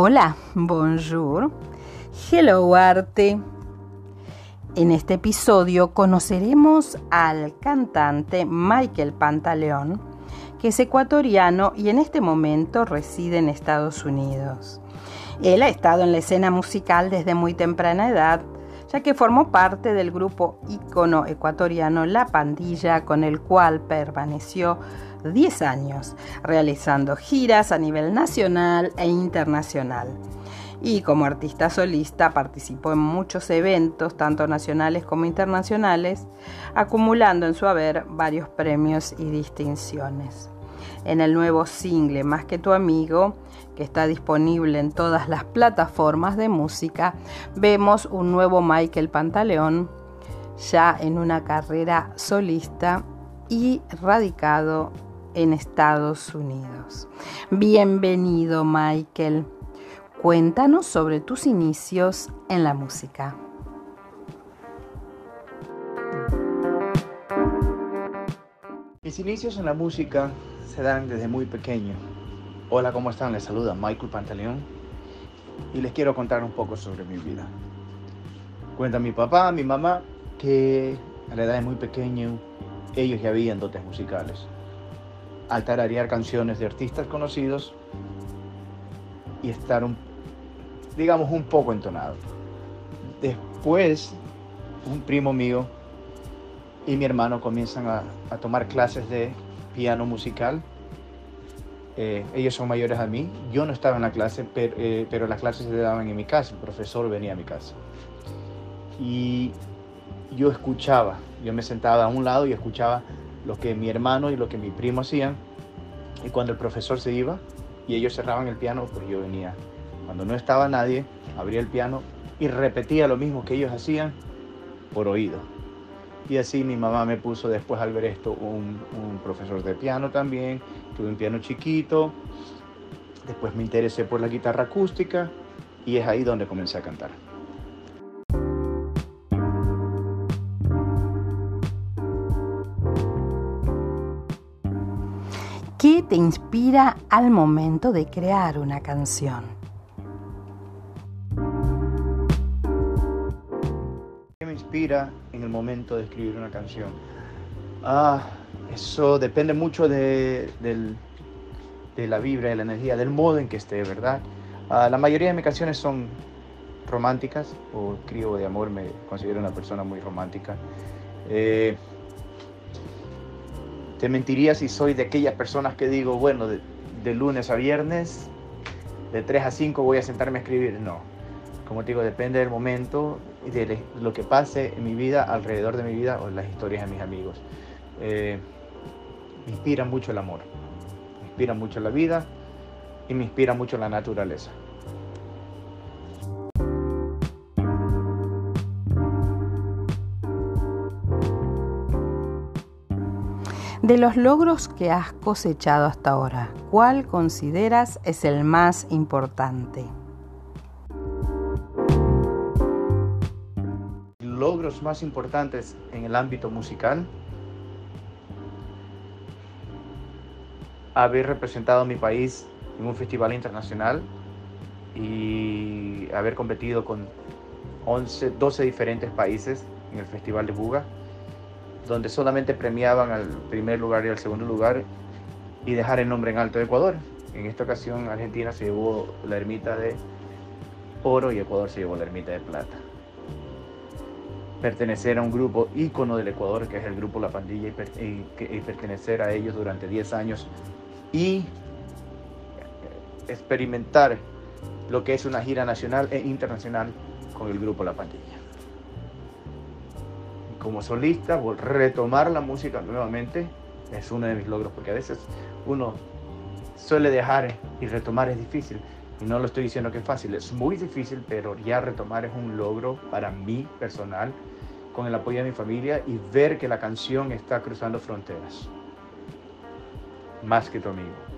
Hola, bonjour, hello arte. En este episodio conoceremos al cantante Michael Pantaleón, que es ecuatoriano y en este momento reside en Estados Unidos. Él ha estado en la escena musical desde muy temprana edad, ya que formó parte del grupo ícono ecuatoriano La Pandilla, con el cual permaneció 10 años, realizando giras a nivel nacional e internacional. Y como artista solista participó en muchos eventos, tanto nacionales como internacionales, acumulando en su haber varios premios y distinciones. En el nuevo single Más que tu amigo, que está disponible en todas las plataformas de música, vemos un nuevo Michael Pantaleón ya en una carrera solista y radicado en Estados Unidos. Bienvenido Michael. Cuéntanos sobre tus inicios en la música. Mis inicios en la música se dan desde muy pequeño. Hola, ¿cómo están? Les saluda Michael Pantaleón y les quiero contar un poco sobre mi vida. Cuenta mi papá, mi mamá, que a la edad de muy pequeño ellos ya habían dotes musicales al tararear canciones de artistas conocidos y estar, un, digamos, un poco entonado. Después, un primo mío y mi hermano comienzan a, tomar clases de piano musical. Eh, ellos son mayores a mí. Yo no estaba en la clase, pero, eh, pero las clases se daban en mi casa. El profesor venía a mi casa. Y yo escuchaba, yo me sentaba a un lado y escuchaba lo que mi hermano y lo que mi primo hacían. Y cuando el profesor se iba y ellos cerraban el piano, pues yo venía. Cuando no estaba nadie, abría el piano y repetía lo mismo que ellos hacían por oído. Y así mi mamá me puso después al ver esto un, un profesor de piano también. Tuve un piano chiquito. Después me interesé por la guitarra acústica y es ahí donde comencé a cantar. Te inspira al momento de crear una canción? ¿Qué me inspira en el momento de escribir una canción? Ah, eso depende mucho de, la vibra, de la energía, del modo en que esté, ¿verdad? Ah, la mayoría de mis canciones son románticas, o escribo de amor, me considero una persona muy romántica. Eh, te mentiría si soy de aquellas personas que digo, bueno, de, lunes a viernes, de 3 a 5 voy a sentarme a escribir. No. Como te digo, depende del momento y de lo que pase en mi vida, alrededor de mi vida o las historias de mis amigos. Eh, me inspira mucho el amor, me inspira mucho la vida y me inspira mucho la naturaleza. De los logros que has cosechado hasta ahora, ¿cuál consideras es el más importante? Logros más importantes en el ámbito musical. Haber representado a mi país en un festival internacional y haber competido con 11, 12 diferentes países en el Festival de Buga donde solamente premiaban al primer lugar y al segundo lugar y dejar el nombre en alto de Ecuador. En esta ocasión Argentina se llevó la ermita de oro y Ecuador se llevó la ermita de plata. Pertenecer a un grupo ícono del Ecuador, que es el grupo La Pandilla, y, pertenecer a ellos durante 10 años y experimentar lo que es una gira nacional e internacional con el grupo La Pandilla como solista, retomar la música nuevamente es uno de mis logros, porque a veces uno suele dejar y retomar es difícil. Y no lo estoy diciendo que es fácil, es muy difícil, pero ya retomar es un logro para mí personal, con el apoyo de mi familia y ver que la canción está cruzando fronteras. Más que tu amigo.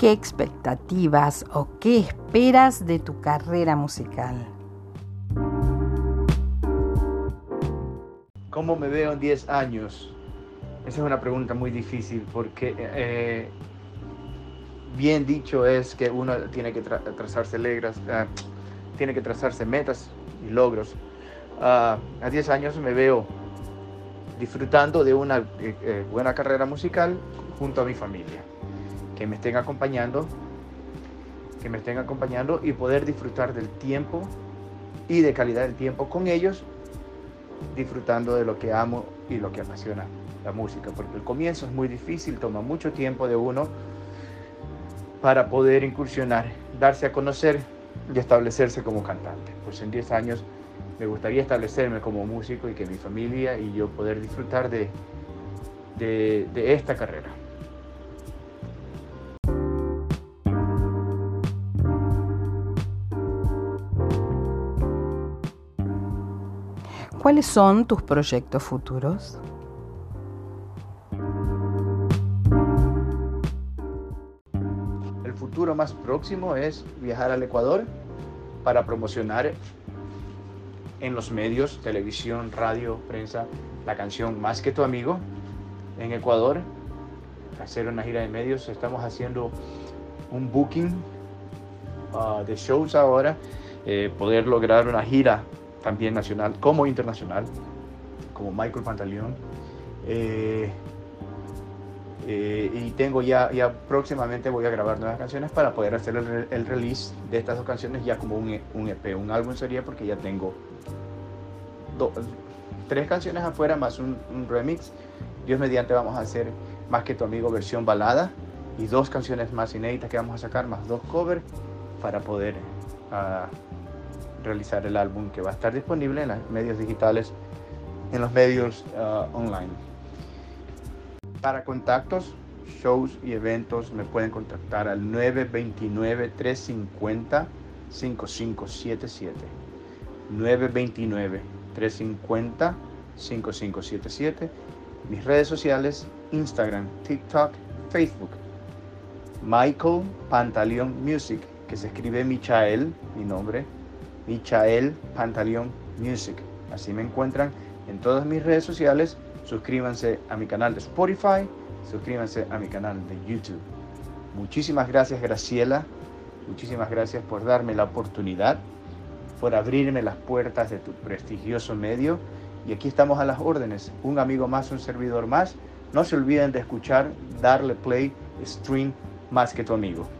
¿Qué expectativas o qué esperas de tu carrera musical? ¿Cómo me veo en 10 años? Esa es una pregunta muy difícil porque eh, bien dicho es que uno tiene que trazarse alegras, ah, tiene que trazarse metas y logros. Ah, a 10 años me veo disfrutando de una eh, eh, buena carrera musical junto a mi familia, que me estén acompañando, que me estén acompañando y poder disfrutar del tiempo y de calidad del tiempo con ellos disfrutando de lo que amo y lo que apasiona la música, porque el comienzo es muy difícil, toma mucho tiempo de uno para poder incursionar, darse a conocer y establecerse como cantante. Pues en 10 años me gustaría establecerme como músico y que mi familia y yo poder disfrutar de, de, de esta carrera. ¿Cuáles son tus proyectos futuros? El futuro más próximo es viajar al Ecuador para promocionar en los medios, televisión, radio, prensa, la canción Más que tu amigo en Ecuador, hacer una gira de medios. Estamos haciendo un booking ah, de shows ahora, eh, poder lograr una gira también nacional como internacional, como Michael Pantaleón. Eh, eh, y tengo ya, ya próximamente voy a grabar nuevas canciones para poder hacer el, release de estas dos canciones ya como un, un EP, un álbum sería porque ya tengo tres canciones afuera más un, remix. Dios mediante vamos a hacer más que tu amigo versión balada y dos canciones más inéditas que vamos a sacar más dos covers para poder uh, realizar el álbum que va a estar disponible en los medios digitales, en los medios uh, online. Para contactos, shows y eventos me pueden contactar al 929-350-5577. 929-350-5577. Mis redes sociales, Instagram, TikTok, Facebook. Michael Pantaleón Music, que se escribe Michael, mi nombre, Michael Pantaleón Music. Así me encuentran en todas mis redes sociales. Suscríbanse a mi canal de Spotify, suscríbanse a mi canal de YouTube. Muchísimas gracias Graciela, muchísimas gracias por darme la oportunidad, por abrirme las puertas de tu prestigioso medio. Y aquí estamos a las órdenes. Un amigo más, un servidor más. No se olviden de escuchar, darle play, stream más que tu amigo.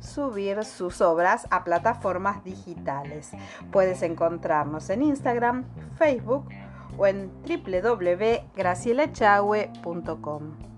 subir sus obras a plataformas digitales. Puedes encontrarnos en Instagram, Facebook o en www.gracielachahue.com.